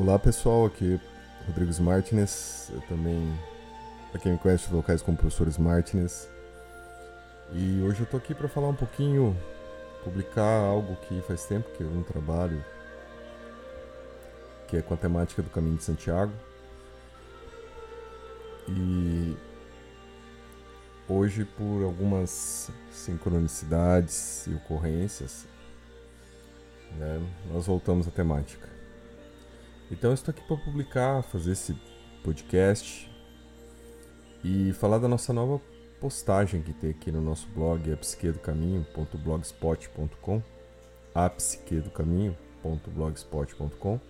Olá pessoal, aqui é Rodrigues Martinez, eu também, para quem me conhece, os locais como professores Martinez. E hoje eu tô aqui para falar um pouquinho, publicar algo que faz tempo que eu não trabalho, que é com a temática do Caminho de Santiago. E hoje, por algumas sincronicidades e ocorrências, né, nós voltamos à temática. Então eu estou aqui para publicar, fazer esse podcast e falar da nossa nova postagem que tem aqui no nosso blog, apsiquedocaminho.blogspot.com apsiquedocaminho.blogspot.com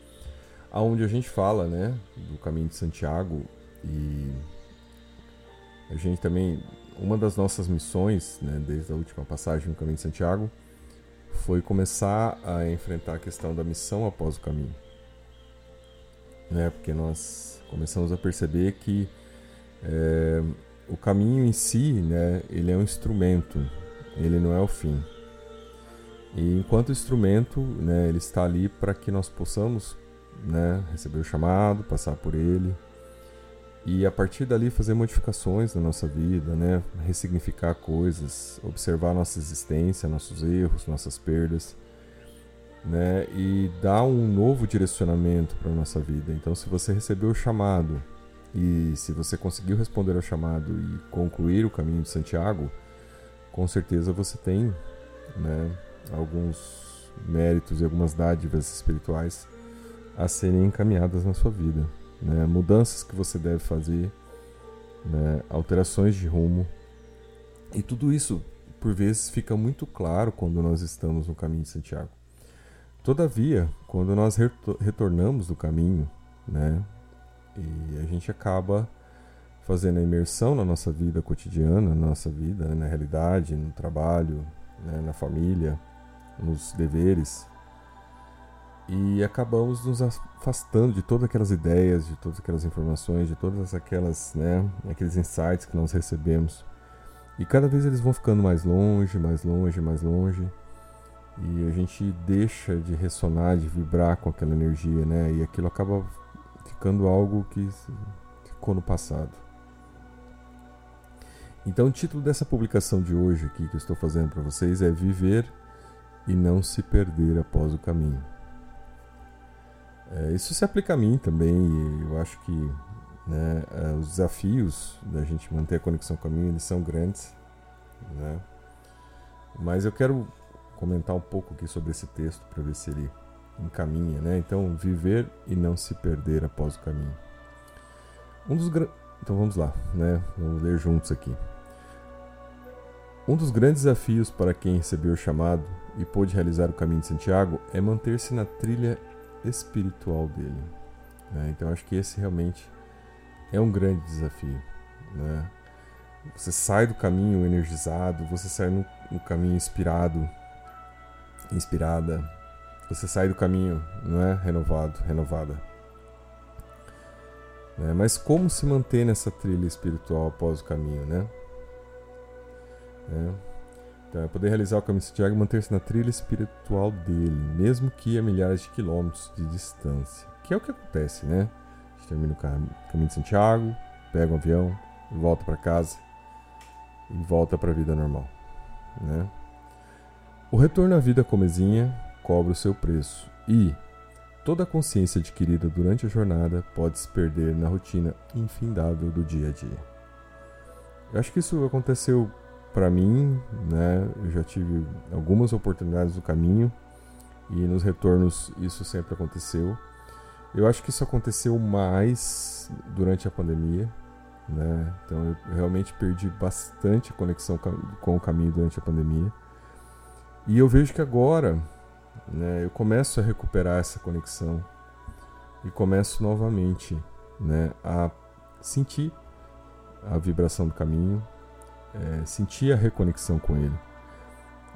aonde a gente fala, né, do caminho de Santiago e a gente também uma das nossas missões, né, desde a última passagem no caminho de Santiago, foi começar a enfrentar a questão da missão após o caminho né? Porque nós começamos a perceber que é, o caminho em si, né? Ele é um instrumento, ele não é o fim. E enquanto instrumento, né? Ele está ali para que nós possamos, né? Receber o chamado, passar por ele e a partir dali fazer modificações na nossa vida, né? Ressignificar coisas, observar nossa existência, nossos erros, nossas perdas né, e dar um novo direcionamento para nossa vida. Então, se você recebeu o chamado e se você conseguiu responder ao chamado e concluir o caminho de Santiago, com certeza você tem né, alguns méritos e algumas dádivas espirituais a serem encaminhadas na sua vida. Né, mudanças que você deve fazer, né, alterações de rumo. E tudo isso, por vezes, fica muito claro quando nós estamos no caminho de Santiago. Todavia, quando nós retornamos do caminho, né, e a gente acaba fazendo a imersão na nossa vida cotidiana, na nossa vida, né, na realidade, no trabalho, né, na família, nos deveres, e acabamos nos afastando de todas aquelas ideias, de todas aquelas informações, de todas aquelas, né, aqueles insights que nós recebemos. E cada vez eles vão ficando mais longe, mais longe, mais longe e a gente deixa de ressonar, de vibrar com aquela energia, né? E aquilo acaba ficando algo que ficou no passado. Então, o título dessa publicação de hoje aqui que eu estou fazendo para vocês é Viver e não se perder após o caminho. É, isso se aplica a mim também, e eu acho que né, é, os desafios da gente manter a conexão com o caminho eles são grandes, né? Mas eu quero comentar um pouco aqui sobre esse texto para ver se ele encaminha, né? Então, viver e não se perder após o caminho. Um dos então vamos lá, né? Vamos ler juntos aqui. Um dos grandes desafios para quem recebeu o chamado e pôde realizar o caminho de Santiago é manter-se na trilha espiritual dele. Né? Então acho que esse realmente é um grande desafio. Né? Você sai do caminho energizado, você sai no, no caminho inspirado, inspirada, você sai do caminho, não é? Renovado, renovada. É, mas como se manter nessa trilha espiritual após o caminho, né? É. Então, é poder realizar o caminho de Santiago e manter-se na trilha espiritual dele, mesmo que a milhares de quilômetros de distância. Que é o que acontece, né? A gente termina o caminho de Santiago, pega um avião, volta para casa e volta para a vida normal, né? O retorno à vida comezinha cobra o seu preço e toda a consciência adquirida durante a jornada pode se perder na rotina infindável do dia a dia. Eu acho que isso aconteceu para mim, né? Eu já tive algumas oportunidades no caminho e nos retornos isso sempre aconteceu. Eu acho que isso aconteceu mais durante a pandemia, né? Então eu realmente perdi bastante conexão com o caminho durante a pandemia. E eu vejo que agora né, eu começo a recuperar essa conexão e começo novamente né, a sentir a vibração do caminho, é, sentir a reconexão com ele.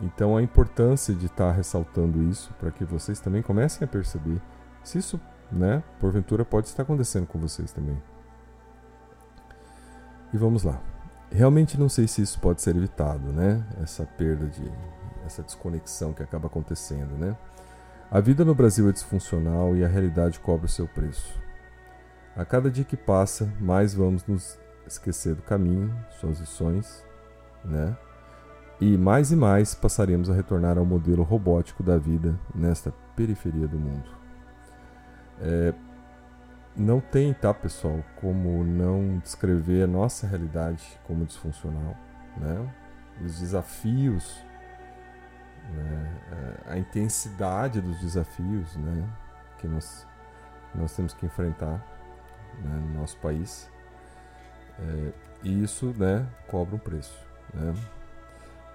Então a importância de estar ressaltando isso para que vocês também comecem a perceber se isso, né, porventura pode estar acontecendo com vocês também. E vamos lá. Realmente não sei se isso pode ser evitado, né? Essa perda de essa desconexão que acaba acontecendo, né? A vida no Brasil é disfuncional e a realidade cobra o seu preço. A cada dia que passa, mais vamos nos esquecer do caminho, suas lições, né? E mais e mais passaremos a retornar ao modelo robótico da vida nesta periferia do mundo. É, não tem, tá, pessoal, como não descrever a nossa realidade como disfuncional, né? Os desafios, né? A intensidade dos desafios, né? Que nós, nós temos que enfrentar né? no nosso país. É, e isso, né? Cobra um preço, né?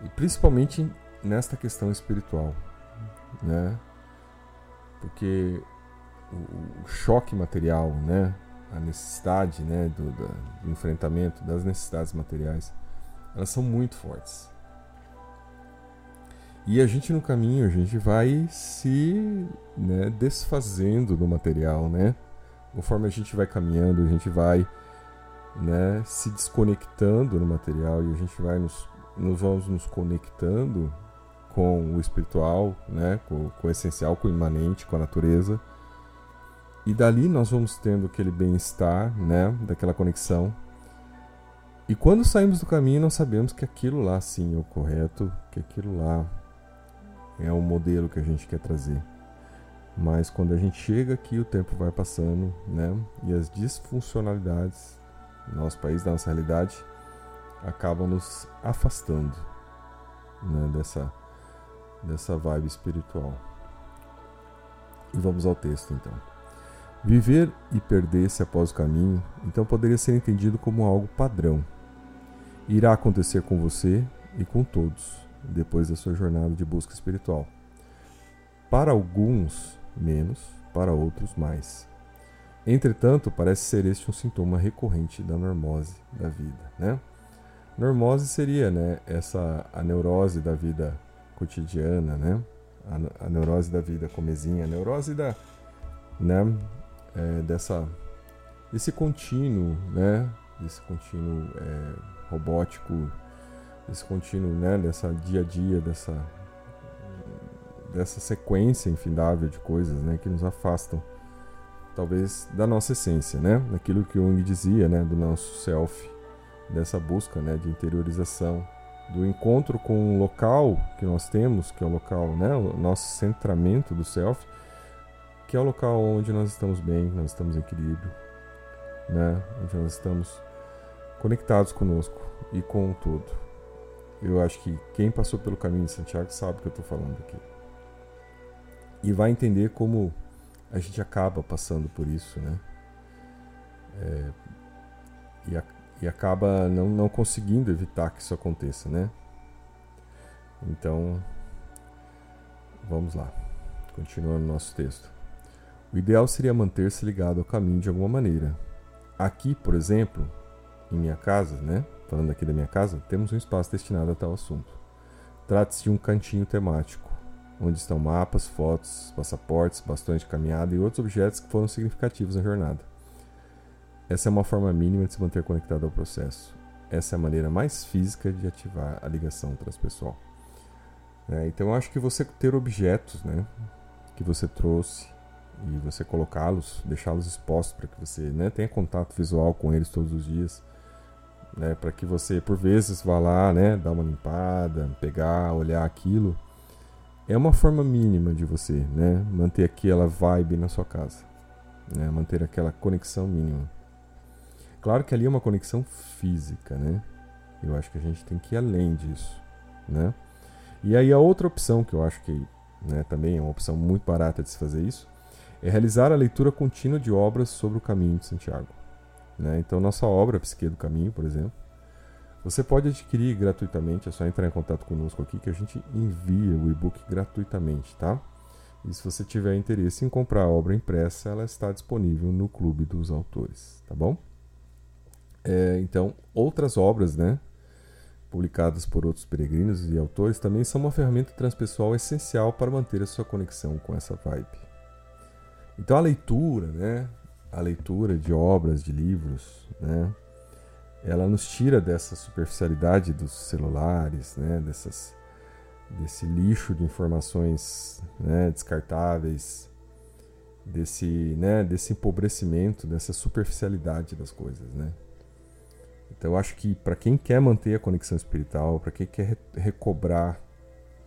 E principalmente nesta questão espiritual, né? Porque o, o choque material, né? A necessidade, né? Do, do, do enfrentamento das necessidades materiais, elas são muito fortes. E a gente no caminho, a gente vai se né, desfazendo do material, né? Conforme a gente vai caminhando, a gente vai né, se desconectando no material e a gente vai nos nós vamos nos conectando com o espiritual, né, com, com o essencial, com o imanente, com a natureza. E dali nós vamos tendo aquele bem-estar, né, daquela conexão. E quando saímos do caminho, nós sabemos que aquilo lá sim é o correto, que aquilo lá é o modelo que a gente quer trazer. Mas quando a gente chega aqui, o tempo vai passando, né? E as disfuncionalidades do nosso país, da nossa realidade, acabam nos afastando né, dessa, dessa vibe espiritual. E vamos ao texto então. Viver e perder-se após o caminho, então poderia ser entendido como algo padrão. Irá acontecer com você e com todos, depois da sua jornada de busca espiritual. Para alguns, menos, para outros, mais. Entretanto, parece ser este um sintoma recorrente da normose da vida, né? Normose seria, né, essa a neurose da vida cotidiana, né? A, a neurose da vida comezinha, a neurose da, né, é, dessa desse contínuo, né, desse contínuo é, robótico, desse contínuo, né, dessa dia a dia, dessa dessa sequência infindável de coisas, né, que nos afastam talvez da nossa essência, né, daquilo que Jung dizia, né, do nosso self dessa busca né, de interiorização, do encontro com o local que nós temos, que é o local, né, o nosso centramento do self, que é o local onde nós estamos bem, nós estamos em equilíbrio, né, onde nós estamos conectados conosco e com o todo. Eu acho que quem passou pelo caminho de Santiago sabe o que eu estou falando aqui. E vai entender como a gente acaba passando por isso, né? É, e a, e acaba não, não conseguindo evitar que isso aconteça, né? Então, vamos lá, continuando nosso texto. O ideal seria manter-se ligado ao caminho de alguma maneira. Aqui, por exemplo, em minha casa, né? Falando aqui da minha casa, temos um espaço destinado a tal assunto. Trata-se de um cantinho temático, onde estão mapas, fotos, passaportes, bastões de caminhada e outros objetos que foram significativos na jornada. Essa é uma forma mínima de se manter conectado ao processo. Essa é a maneira mais física de ativar a ligação transpessoal. É, então, eu acho que você ter objetos né, que você trouxe e você colocá-los, deixá-los expostos para que você né, tenha contato visual com eles todos os dias, né, para que você, por vezes, vá lá, né, dar uma limpada, pegar, olhar aquilo, é uma forma mínima de você né, manter aquela vibe na sua casa, né, manter aquela conexão mínima. Claro que ali é uma conexão física, né? Eu acho que a gente tem que ir além disso, né? E aí a outra opção que eu acho que né, também é uma opção muito barata de se fazer isso é realizar a leitura contínua de obras sobre o caminho de Santiago. Né? Então nossa obra Psique do Caminho, por exemplo, você pode adquirir gratuitamente, é só entrar em contato conosco aqui que a gente envia o e-book gratuitamente, tá? E se você tiver interesse em comprar a obra impressa, ela está disponível no Clube dos Autores, tá bom? É, então, outras obras, né, publicadas por outros peregrinos e autores, também são uma ferramenta transpessoal essencial para manter a sua conexão com essa vibe. Então, a leitura, né, a leitura de obras, de livros, né, ela nos tira dessa superficialidade dos celulares, né, dessas, desse lixo de informações né, descartáveis, desse, né, desse empobrecimento, dessa superficialidade das coisas, né? Então eu acho que para quem quer manter a conexão espiritual, para quem quer recobrar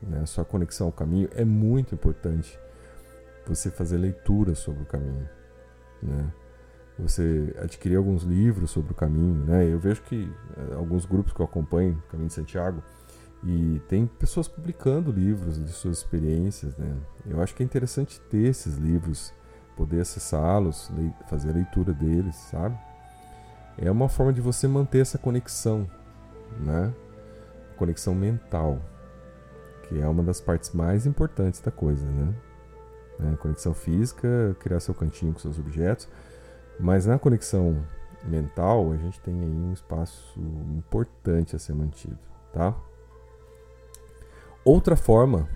né, sua conexão ao caminho, é muito importante você fazer leitura sobre o caminho, né? Você adquirir alguns livros sobre o caminho, né? Eu vejo que eh, alguns grupos que eu acompanho, Caminho de Santiago, e tem pessoas publicando livros de suas experiências, né? Eu acho que é interessante ter esses livros, poder acessá-los, fazer a leitura deles, sabe? É uma forma de você manter essa conexão, né? Conexão mental, que é uma das partes mais importantes da coisa, né? É, conexão física, criar seu cantinho com seus objetos, mas na conexão mental a gente tem aí um espaço importante a ser mantido, tá? Outra forma,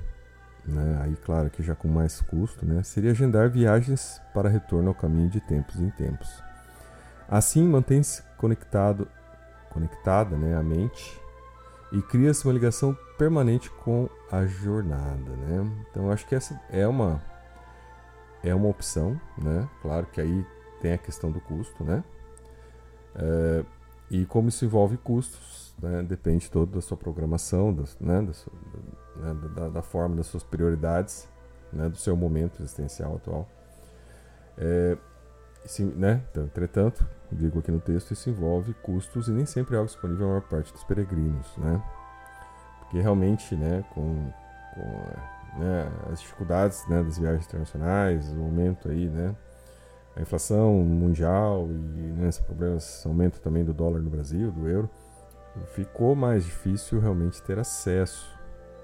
né, aí claro que já com mais custo, né, seria agendar viagens para retorno ao caminho de tempos em tempos. Assim mantém-se conectado, conectada né, a mente e cria-se uma ligação permanente com a jornada. Né? Então acho que essa é uma, é uma opção, né? claro que aí tem a questão do custo, né? É, e como isso envolve custos, né, depende todo da sua programação, das, né, da, sua, né, da, da, forma das suas prioridades, né, do seu momento existencial atual. É, né, então, entretanto, digo aqui no texto, isso envolve custos e nem sempre é algo disponível a maior parte dos peregrinos, né? Porque realmente, né, com, com né, as dificuldades né, das viagens internacionais, o momento aí, né, a inflação mundial e né, esse problema, aumento também do dólar no Brasil, do euro, ficou mais difícil realmente ter acesso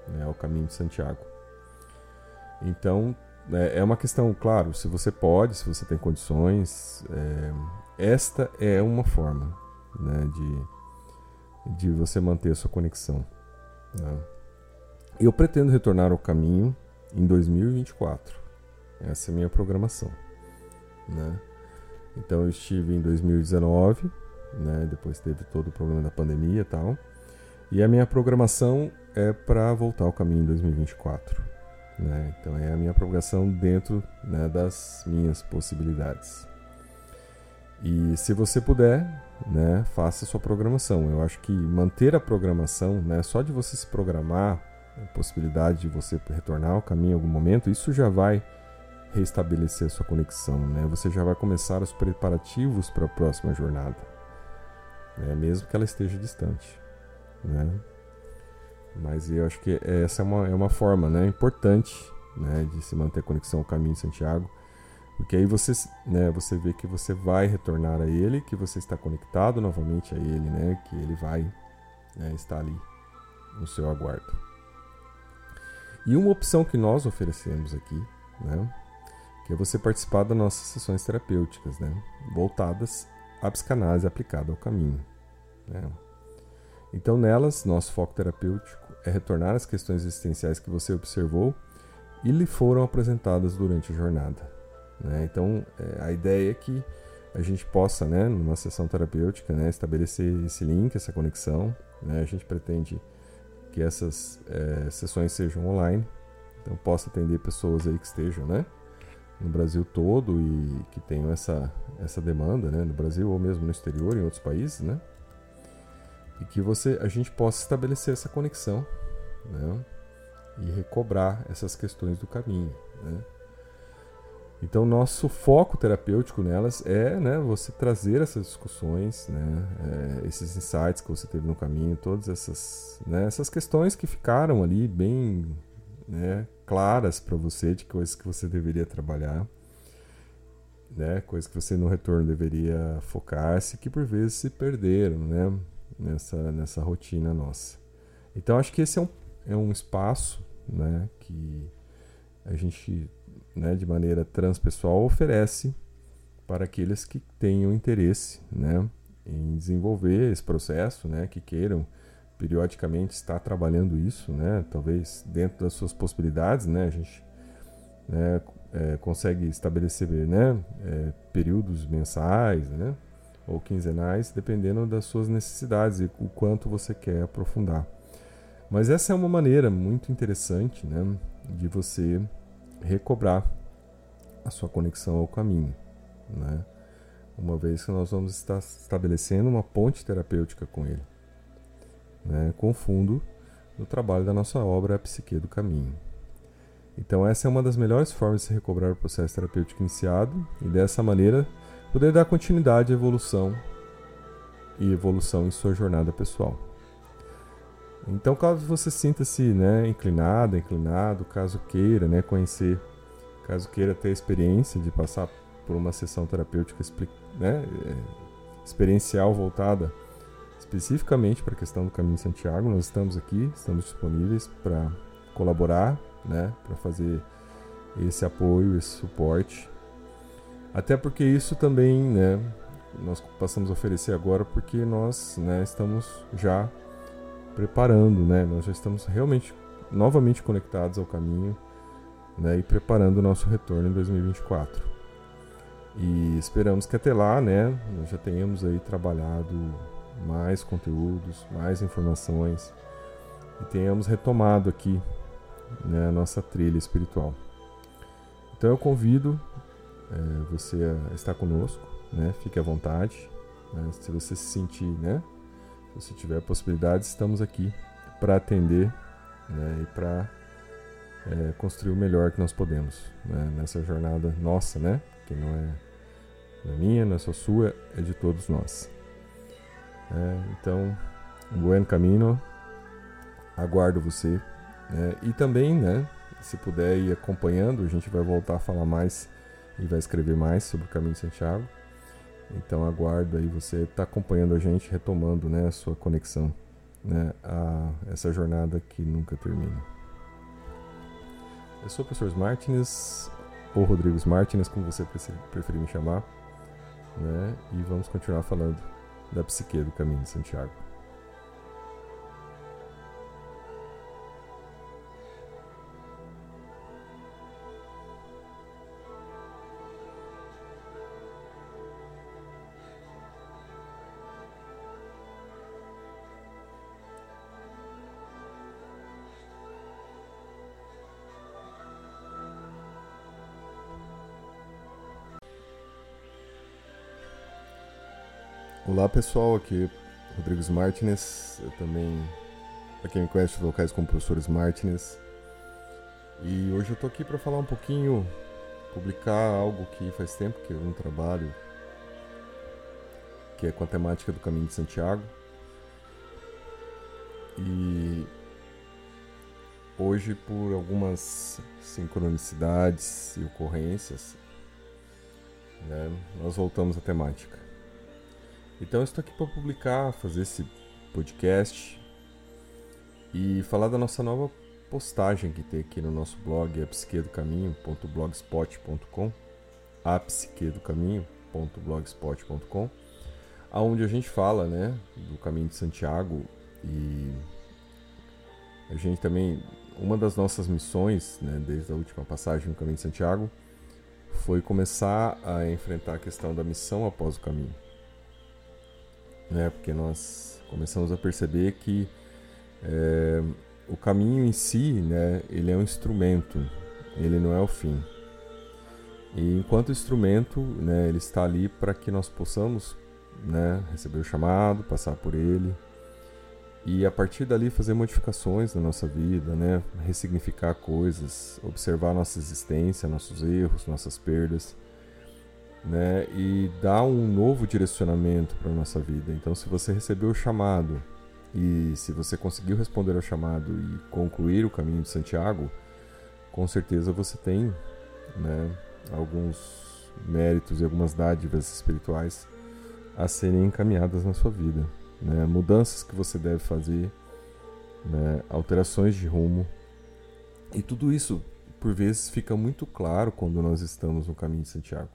né, ao caminho de Santiago. Então, é, é uma questão, claro, se você pode, se você tem condições, é, esta é uma forma né, de, de você manter a sua conexão. Né? Eu pretendo retornar ao caminho em 2024. Essa é a minha programação. Né? Então eu estive em 2019, né? depois teve todo o problema da pandemia e tal. E a minha programação é para voltar ao caminho em 2024. Né? Então é a minha programação dentro né, das minhas possibilidades. E se você puder, né, faça sua programação. Eu acho que manter a programação, né, só de você se programar, a possibilidade de você retornar ao caminho em algum momento, isso já vai restabelecer a sua conexão, né? Você já vai começar os preparativos para a próxima jornada, né? mesmo que ela esteja distante, né? Mas eu acho que essa é uma, é uma forma né, importante né, de se manter a conexão ao caminho de Santiago, porque aí você, né, você vê que você vai retornar a ele, que você está conectado novamente a ele, né, que ele vai né, estar ali no seu aguardo. E uma opção que nós oferecemos aqui, né, que é você participar das nossas sessões terapêuticas, né? voltadas à psicanálise aplicada ao caminho. Né? Então, nelas, nosso foco terapêutico é retornar às questões existenciais que você observou e lhe foram apresentadas durante a jornada. Né? Então, é, a ideia é que a gente possa, né, numa sessão terapêutica, né, estabelecer esse link, essa conexão. Né? A gente pretende que essas é, sessões sejam online, então possa atender pessoas aí que estejam, né, no Brasil todo e que tenham essa, essa demanda, né, no Brasil ou mesmo no exterior, em outros países, né, e que você, a gente possa estabelecer essa conexão, né, e recobrar essas questões do caminho, né. Então, nosso foco terapêutico nelas é né, você trazer essas discussões, né, é, esses insights que você teve no caminho, todas essas, né, essas questões que ficaram ali bem né, claras para você de coisas que você deveria trabalhar, né, coisas que você no retorno deveria focar-se, que por vezes se perderam né, nessa, nessa rotina nossa. Então acho que esse é um, é um espaço né, que a gente, né, de maneira transpessoal, oferece para aqueles que tenham interesse né, em desenvolver esse processo, né, que queiram periodicamente está trabalhando isso, né? Talvez dentro das suas possibilidades, né? A gente né, é, consegue estabelecer, né? É, períodos mensais, né? Ou quinzenais, dependendo das suas necessidades e o quanto você quer aprofundar. Mas essa é uma maneira muito interessante né, de você recobrar a sua conexão ao caminho. Né? Uma vez que nós vamos estar estabelecendo uma ponte terapêutica com ele, né, com fundo no trabalho da nossa obra A Psique do Caminho. Então, essa é uma das melhores formas de se recobrar o processo terapêutico iniciado e, dessa maneira, poder dar continuidade à evolução e evolução em sua jornada pessoal. Então, caso você sinta-se né, inclinada, inclinado, caso queira né, conhecer, caso queira ter a experiência de passar por uma sessão terapêutica né, é, experiencial voltada especificamente para a questão do Caminho Santiago, nós estamos aqui, estamos disponíveis para colaborar, né, para fazer esse apoio, esse suporte. Até porque isso também, né, nós passamos a oferecer agora porque nós, né, estamos já preparando, né, nós já estamos realmente novamente conectados ao caminho, né, e preparando o nosso retorno em 2024. E esperamos que até lá, né, nós já tenhamos aí trabalhado mais conteúdos, mais informações e tenhamos retomado aqui né, a nossa trilha espiritual. Então eu convido é, você a estar conosco, né, fique à vontade. Né, se você se sentir, né, se tiver possibilidade, estamos aqui para atender né, e para é, construir o melhor que nós podemos né, nessa jornada nossa, né, que não é, não é minha, não é só sua, é de todos nós. É, então, um buen caminho, aguardo você. É, e também, né, se puder ir acompanhando, a gente vai voltar a falar mais e vai escrever mais sobre o caminho de Santiago. Então aguardo aí você estar tá acompanhando a gente, retomando né, a sua conexão né, a essa jornada que nunca termina. Eu sou o professor Martins, ou Rodrigues Martins, como você preferir me chamar, né, e vamos continuar falando da psique do caminho de Santiago. Olá pessoal, aqui Rodrigues Martinez, eu também, para quem me conhece, locais como professores Martinez. E hoje eu tô aqui para falar um pouquinho, publicar algo que faz tempo que eu não trabalho, que é com a temática do Caminho de Santiago. E hoje, por algumas sincronicidades e ocorrências, né, nós voltamos à temática. Então eu estou aqui para publicar, fazer esse podcast e falar da nossa nova postagem que tem aqui no nosso blog, apsiquedocaminho.blogspot.com apsiquedocaminho.blogspot.com aonde a gente fala, né, do caminho de Santiago e a gente também uma das nossas missões, né, desde a última passagem no caminho de Santiago, foi começar a enfrentar a questão da missão após o caminho né? Porque nós começamos a perceber que é, o caminho em si, né? Ele é um instrumento, ele não é o fim. E enquanto instrumento, né? Ele está ali para que nós possamos, né? Receber o chamado, passar por ele e a partir dali fazer modificações na nossa vida, né? Ressignificar coisas, observar nossa existência, nossos erros, nossas perdas né, e dar um novo direcionamento para nossa vida. Então, se você recebeu o chamado e se você conseguiu responder ao chamado e concluir o caminho de Santiago, com certeza você tem né, alguns méritos e algumas dádivas espirituais a serem encaminhadas na sua vida. Né, mudanças que você deve fazer, né, alterações de rumo. E tudo isso, por vezes, fica muito claro quando nós estamos no caminho de Santiago.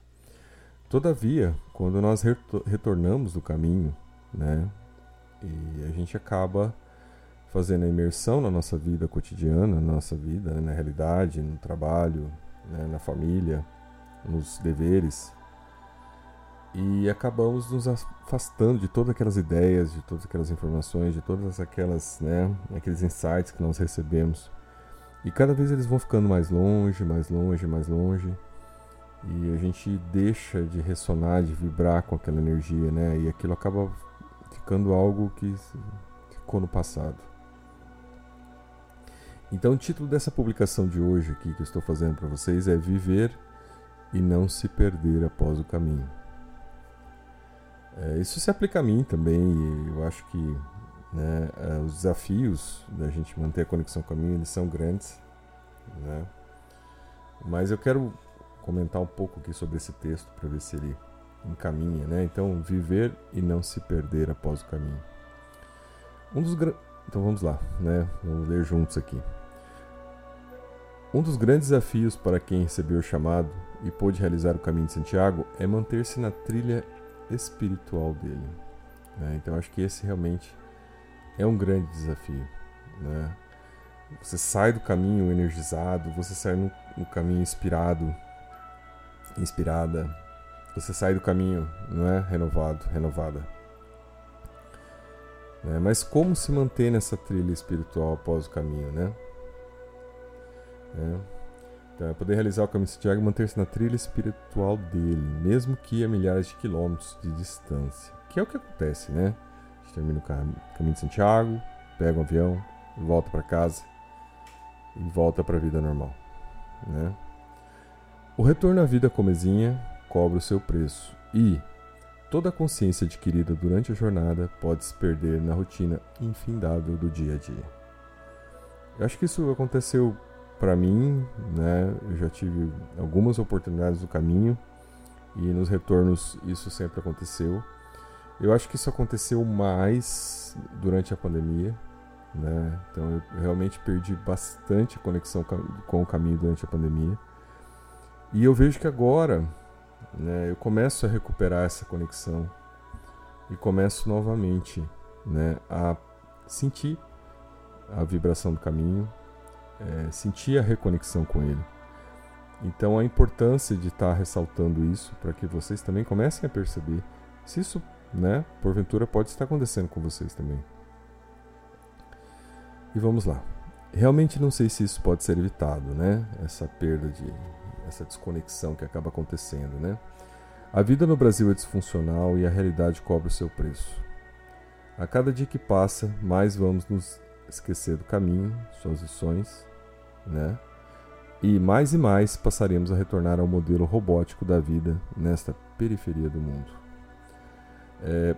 Todavia, quando nós retornamos do caminho, né, e a gente acaba fazendo a imersão na nossa vida cotidiana, na nossa vida, né, na realidade, no trabalho, né, na família, nos deveres, e acabamos nos afastando de todas aquelas ideias, de todas aquelas informações, de todas aquelas, né, aqueles insights que nós recebemos. E cada vez eles vão ficando mais longe, mais longe, mais longe. E a gente deixa de ressonar, de vibrar com aquela energia, né? E aquilo acaba ficando algo que ficou no passado. Então, o título dessa publicação de hoje aqui que eu estou fazendo para vocês é Viver e não se perder após o caminho. É, isso se aplica a mim também, e eu acho que né, é, os desafios da gente manter a conexão com a mim eles são grandes. Né? Mas eu quero comentar um pouco aqui sobre esse texto para ver se ele encaminha. Né? Então, viver e não se perder após o caminho. Um dos então vamos lá, né? vamos ler juntos aqui. Um dos grandes desafios para quem recebeu o chamado e pôde realizar o caminho de Santiago é manter-se na trilha espiritual dele. Né? Então acho que esse realmente é um grande desafio. Né? Você sai do caminho energizado, você sai no, no caminho inspirado, inspirada, você sai do caminho, não é renovado, renovada. É, mas como se manter nessa trilha espiritual após o caminho, né? É. Então, é poder realizar o caminho de Santiago e manter-se na trilha espiritual dele, mesmo que a milhares de quilômetros de distância. Que é o que acontece, né? A gente termina o caminho de Santiago, pega um avião, volta para casa e volta para a vida normal, né? O retorno à vida comezinha cobra o seu preço e toda a consciência adquirida durante a jornada pode se perder na rotina infindável do dia a dia. Eu acho que isso aconteceu para mim, né, eu já tive algumas oportunidades no caminho e nos retornos isso sempre aconteceu. Eu acho que isso aconteceu mais durante a pandemia, né? Então eu realmente perdi bastante conexão com o caminho durante a pandemia. E eu vejo que agora, né, eu começo a recuperar essa conexão e começo novamente, né, a sentir a vibração do caminho, é, sentir a reconexão com ele. Então a importância de estar ressaltando isso para que vocês também comecem a perceber se isso, né, porventura pode estar acontecendo com vocês também. E vamos lá. Realmente não sei se isso pode ser evitado, né? Essa perda de essa desconexão que acaba acontecendo, né? A vida no Brasil é disfuncional e a realidade cobra o seu preço. A cada dia que passa, mais vamos nos esquecer do caminho, suas lições, né? E mais e mais passaremos a retornar ao modelo robótico da vida nesta periferia do mundo. É,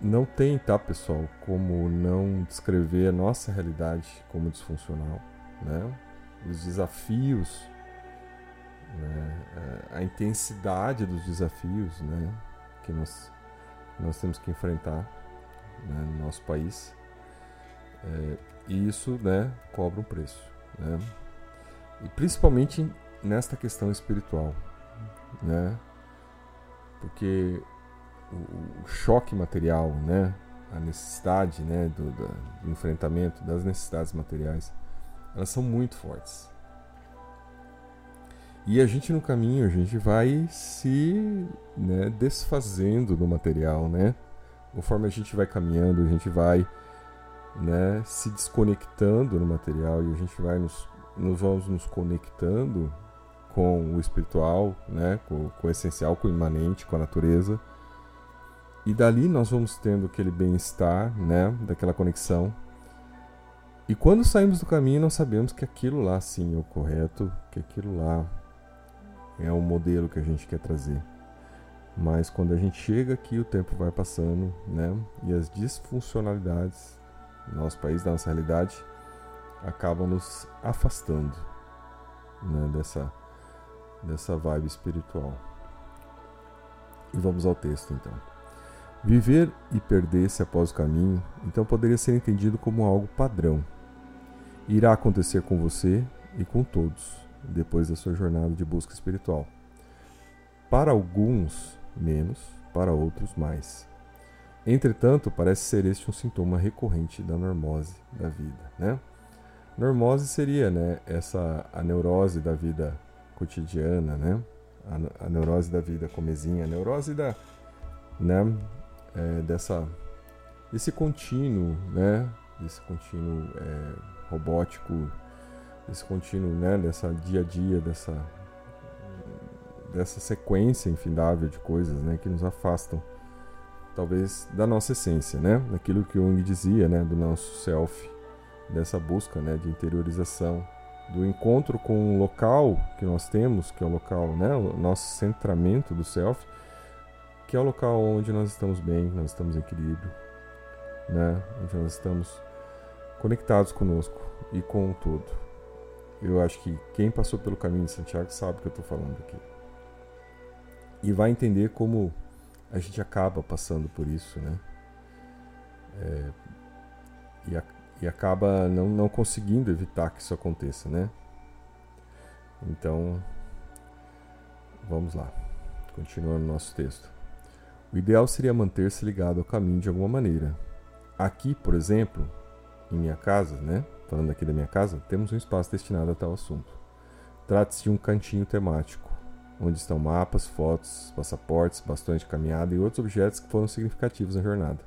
não tem, tá, pessoal, como não descrever a nossa realidade como disfuncional, né? Os desafios, né? A intensidade dos desafios, né? Que nós, nós temos que enfrentar né? no nosso país. É, e isso, né? Cobra um preço. Né? E principalmente nesta questão espiritual, né? Porque o, o choque material, né? A necessidade, né? Do, do, enfrentamento das necessidades materiais, elas são muito fortes. E a gente no caminho, a gente vai se né, desfazendo do material, né? Conforme a gente vai caminhando, a gente vai né, se desconectando no material e a gente vai nos, nos vamos nos conectando com o espiritual, né, com, com o essencial, com o imanente, com a natureza. E dali nós vamos tendo aquele bem-estar, né, daquela conexão. E quando saímos do caminho, nós sabemos que aquilo lá sim é o correto, que aquilo lá é o modelo que a gente quer trazer. Mas quando a gente chega aqui, o tempo vai passando, né? E as disfuncionalidades nosso país, da nossa realidade, acaba nos afastando né, dessa, dessa vibe espiritual. E vamos ao texto então. Viver e perder-se após o caminho, então poderia ser entendido como algo padrão. Irá acontecer com você e com todos, depois da sua jornada de busca espiritual. Para alguns, menos, para outros, mais. Entretanto, parece ser este um sintoma recorrente da normose da vida, né? Normose seria, né, essa a neurose da vida cotidiana, né? a, a neurose da vida comezinha, a neurose da, né, é, dessa, desse contínuo, né, desse contínuo é, robótico, desse contínuo, né, dessa dia a dia, dessa, dessa sequência infindável de coisas, né, que nos afastam, talvez, da nossa essência, né, daquilo que Jung dizia, né, do nosso self, dessa busca, né, de interiorização, do encontro com o local que nós temos, que é o local, né, o nosso centramento do self, que é o local onde nós estamos bem, nós estamos em equilíbrio, né, onde nós estamos conectados conosco e com o todo. Eu acho que quem passou pelo caminho de Santiago sabe o que eu estou falando aqui. E vai entender como a gente acaba passando por isso, né? É, e, a, e acaba não, não conseguindo evitar que isso aconteça, né? Então, vamos lá, continuando nosso texto. O ideal seria manter-se ligado ao caminho de alguma maneira. Aqui, por exemplo, em minha casa, né? Falando aqui da minha casa, temos um espaço destinado a tal assunto. Trata-se de um cantinho temático, onde estão mapas, fotos, passaportes, bastões de caminhada e outros objetos que foram significativos na jornada.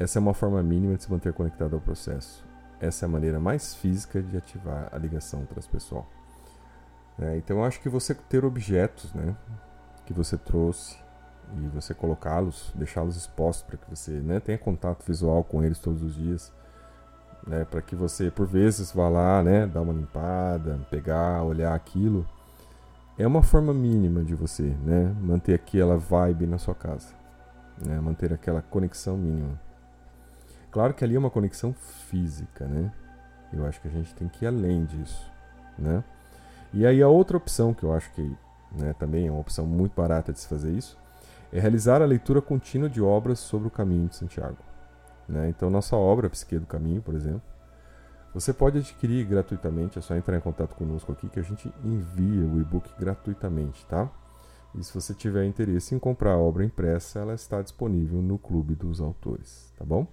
Essa é uma forma mínima de se manter conectado ao processo. Essa é a maneira mais física de ativar a ligação transpessoal. É, então, eu acho que você ter objetos né, que você trouxe e você colocá-los, deixá-los expostos para que você né, tenha contato visual com eles todos os dias, né, para que você, por vezes, vá lá, né, dar uma limpada, pegar, olhar aquilo, é uma forma mínima de você né, manter aquela vibe na sua casa, né, manter aquela conexão mínima. Claro que ali é uma conexão física, né? Eu acho que a gente tem que ir além disso, né? E aí a outra opção que eu acho que né, também é uma opção muito barata de se fazer isso é realizar a leitura contínua de obras sobre o caminho de Santiago. Né? Então nossa obra Psique do Caminho, por exemplo, você pode adquirir gratuitamente, é só entrar em contato conosco aqui que a gente envia o e-book gratuitamente, tá? E se você tiver interesse em comprar a obra impressa, ela está disponível no Clube dos Autores, tá bom?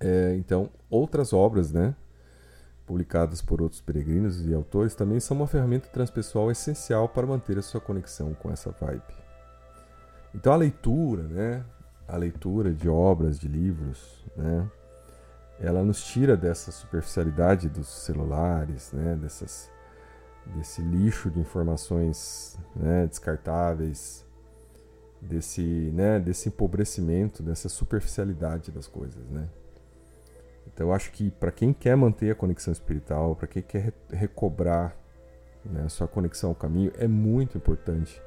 É, então, outras obras, né, publicadas por outros peregrinos e autores, também são uma ferramenta transpessoal essencial para manter a sua conexão com essa vibe. Então, a leitura, né, a leitura de obras, de livros, né, ela nos tira dessa superficialidade dos celulares, né, dessas, desse lixo de informações né, descartáveis, desse, né, desse empobrecimento, dessa superficialidade das coisas, né? Então eu acho que para quem quer manter a conexão espiritual, para quem quer recobrar né, a sua conexão ao caminho, é muito importante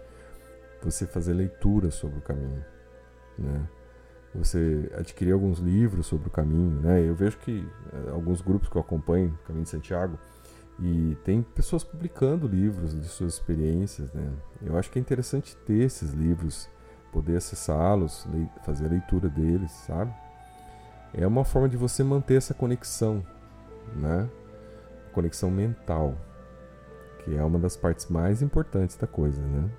você fazer leitura sobre o caminho. Né? Você adquirir alguns livros sobre o caminho. Né? Eu vejo que eh, alguns grupos que eu acompanho, Caminho de Santiago, e tem pessoas publicando livros de suas experiências. Né? Eu acho que é interessante ter esses livros, poder acessá-los, fazer a leitura deles, sabe? é uma forma de você manter essa conexão, né? Conexão mental, que é uma das partes mais importantes da coisa, né?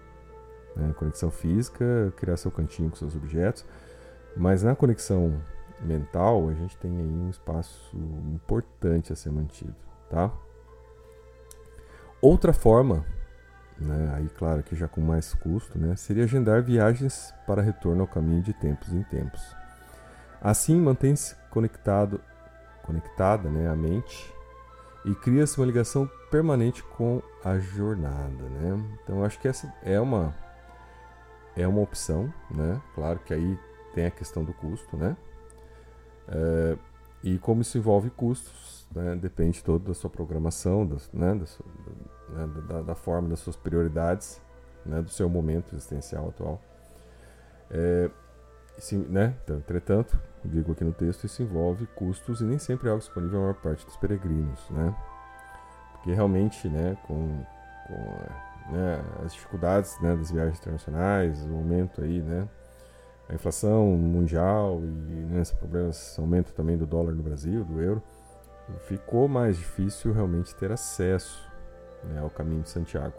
Né? Conexão física, criar seu cantinho com seus objetos, mas na conexão mental a gente tem aí um espaço importante a ser mantido, tá? Outra forma, né, aí claro que já com mais custo, né, seria agendar viagens para retorno ao caminho de tempos em tempos. Assim, mantém-se conectado, conectada né, a mente e cria-se uma ligação permanente com a jornada. Né? Então, acho que essa é uma, é uma opção. Né? Claro que aí tem a questão do custo. Né? É, e como isso envolve custos, né, depende todo da sua programação, da, né, da, sua, né, da, da, forma, das suas prioridades, né, do seu momento existencial atual. É, se, né, então, entretanto, digo aqui no texto, isso envolve custos e nem sempre é algo disponível à maior parte dos peregrinos, né? Porque realmente, né, com, com né, as dificuldades né, das viagens internacionais, o aumento aí, né, a inflação mundial e né, esse problema, esse aumento também do dólar no Brasil, do euro, ficou mais difícil realmente ter acesso né, ao caminho de Santiago.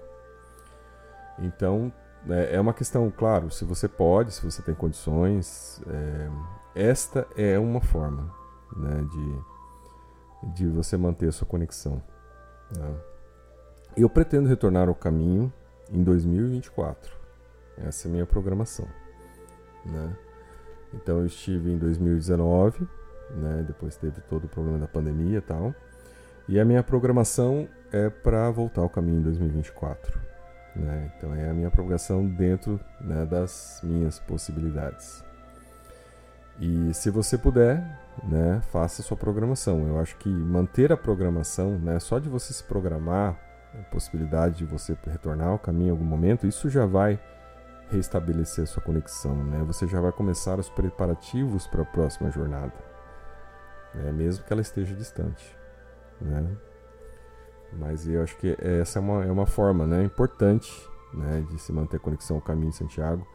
Então, é, é uma questão, claro, se você pode, se você tem condições, é, esta é uma forma né, de, de você manter a sua conexão. Né? Eu pretendo retornar ao caminho em 2024. Essa é a minha programação, né? Então eu estive em 2019, né? Depois teve todo o problema da pandemia e tal. E a minha programação é para voltar ao caminho em 2024. Né? Então é a minha programação dentro né, das minhas possibilidades. E se você puder, né, faça sua programação. Eu acho que manter a programação, né, só de você se programar, a possibilidade de você retornar ao caminho em algum momento, isso já vai restabelecer a sua conexão. Né? Você já vai começar os preparativos para a próxima jornada, né? mesmo que ela esteja distante. Né? Mas eu acho que essa é uma, é uma forma né, importante né, de se manter a conexão ao caminho de Santiago,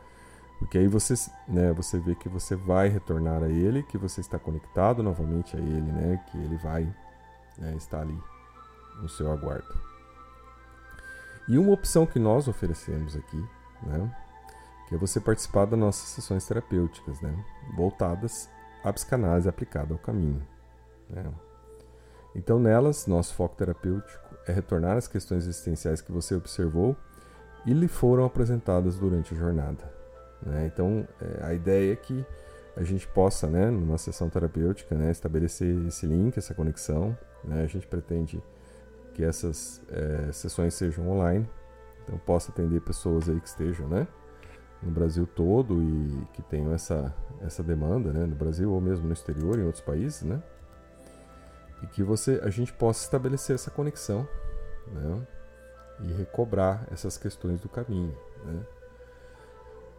porque aí você, né, você vê que você vai retornar a ele, que você está conectado novamente a ele, né, que ele vai né, estar ali no seu aguardo. E uma opção que nós oferecemos aqui, né, que é você participar das nossas sessões terapêuticas, né, voltadas à psicanálise aplicada ao caminho. Né. Então, nelas, nosso foco terapêutico é retornar às questões existenciais que você observou e lhe foram apresentadas durante a jornada. Né? Então, é, a ideia é que a gente possa, né, numa sessão terapêutica, né, estabelecer esse link, essa conexão. Né? A gente pretende que essas é, sessões sejam online, então possa atender pessoas aí que estejam, né, no Brasil todo e que tenham essa essa demanda, né, no Brasil ou mesmo no exterior, em outros países, né, e que você a gente possa estabelecer essa conexão né? e recobrar essas questões do caminho. Né?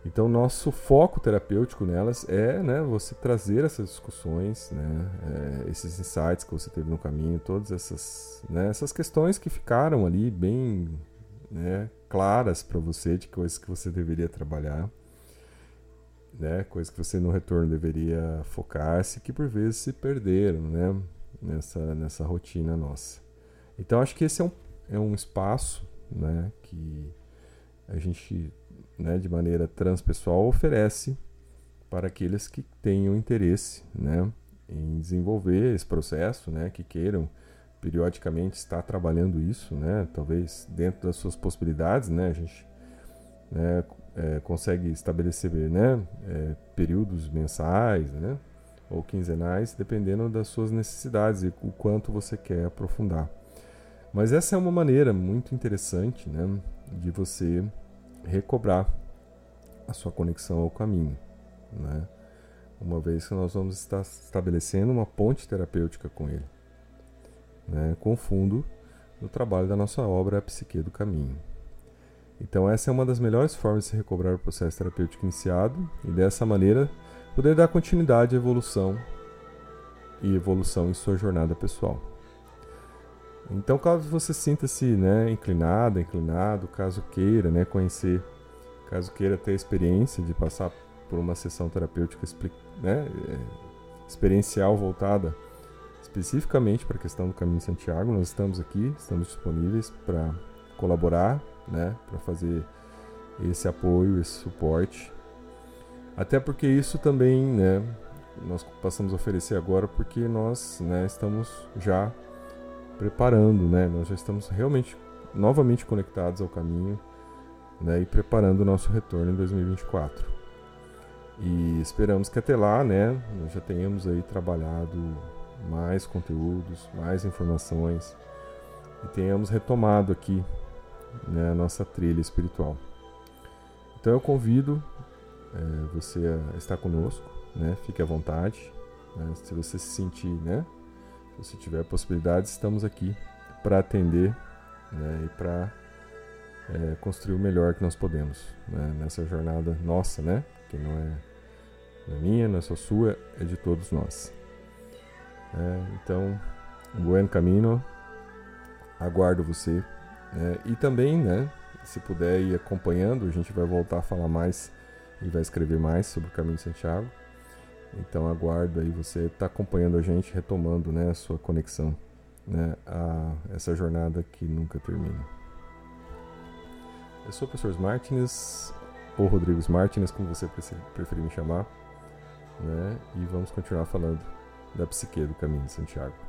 Então, nosso foco terapêutico nelas é né, você trazer essas discussões, né, é, esses insights que você teve no caminho, todas essas, né, essas questões que ficaram ali bem né, claras para você de coisas que você deveria trabalhar, né, coisas que você no retorno deveria focar-se, que por vezes se perderam né, nessa, nessa rotina nossa. Então, acho que esse é um é um espaço né, que a gente, né, de maneira transpessoal, oferece para aqueles que tenham interesse né, em desenvolver esse processo, né, que queiram periodicamente estar trabalhando isso, né, talvez dentro das suas possibilidades, né, a gente né, é, consegue estabelecer né, é, períodos mensais né, ou quinzenais, dependendo das suas necessidades e o quanto você quer aprofundar. Mas essa é uma maneira muito interessante né, de você recobrar a sua conexão ao caminho. Né? Uma vez que nós vamos estar estabelecendo uma ponte terapêutica com ele, né, com fundo no trabalho da nossa obra A Psique do Caminho. Então, essa é uma das melhores formas de se recobrar o processo terapêutico iniciado e, dessa maneira, poder dar continuidade à evolução e evolução em sua jornada pessoal. Então, caso você sinta-se né, inclinada, inclinado, caso queira né, conhecer, caso queira ter a experiência de passar por uma sessão terapêutica né, é, experiencial voltada especificamente para a questão do Caminho de Santiago, nós estamos aqui, estamos disponíveis para colaborar, né, para fazer esse apoio, esse suporte. Até porque isso também, né, nós passamos a oferecer agora porque nós, né, estamos já preparando, né? Nós já estamos realmente novamente conectados ao caminho, né? E preparando o nosso retorno em 2024. E esperamos que até lá, né? Nós já tenhamos aí trabalhado mais conteúdos, mais informações e tenhamos retomado aqui né, a nossa trilha espiritual. Então eu convido é, você a estar conosco, né? Fique à vontade. Né, se você se sentir, né? Se tiver possibilidades, estamos aqui para atender né, e para é, construir o melhor que nós podemos né, nessa jornada nossa, né? Que não é, não é minha, não é só sua, é de todos nós. É, então, buen caminho, aguardo você. Né, e também, né, se puder ir acompanhando, a gente vai voltar a falar mais e vai escrever mais sobre o caminho de Santiago. Então aguardo aí você está acompanhando a gente, retomando né, a sua conexão né, a essa jornada que nunca termina. Eu sou o professor Martins, ou Rodrigues Martins, como você preferir me chamar, né, e vamos continuar falando da psique do caminho de Santiago.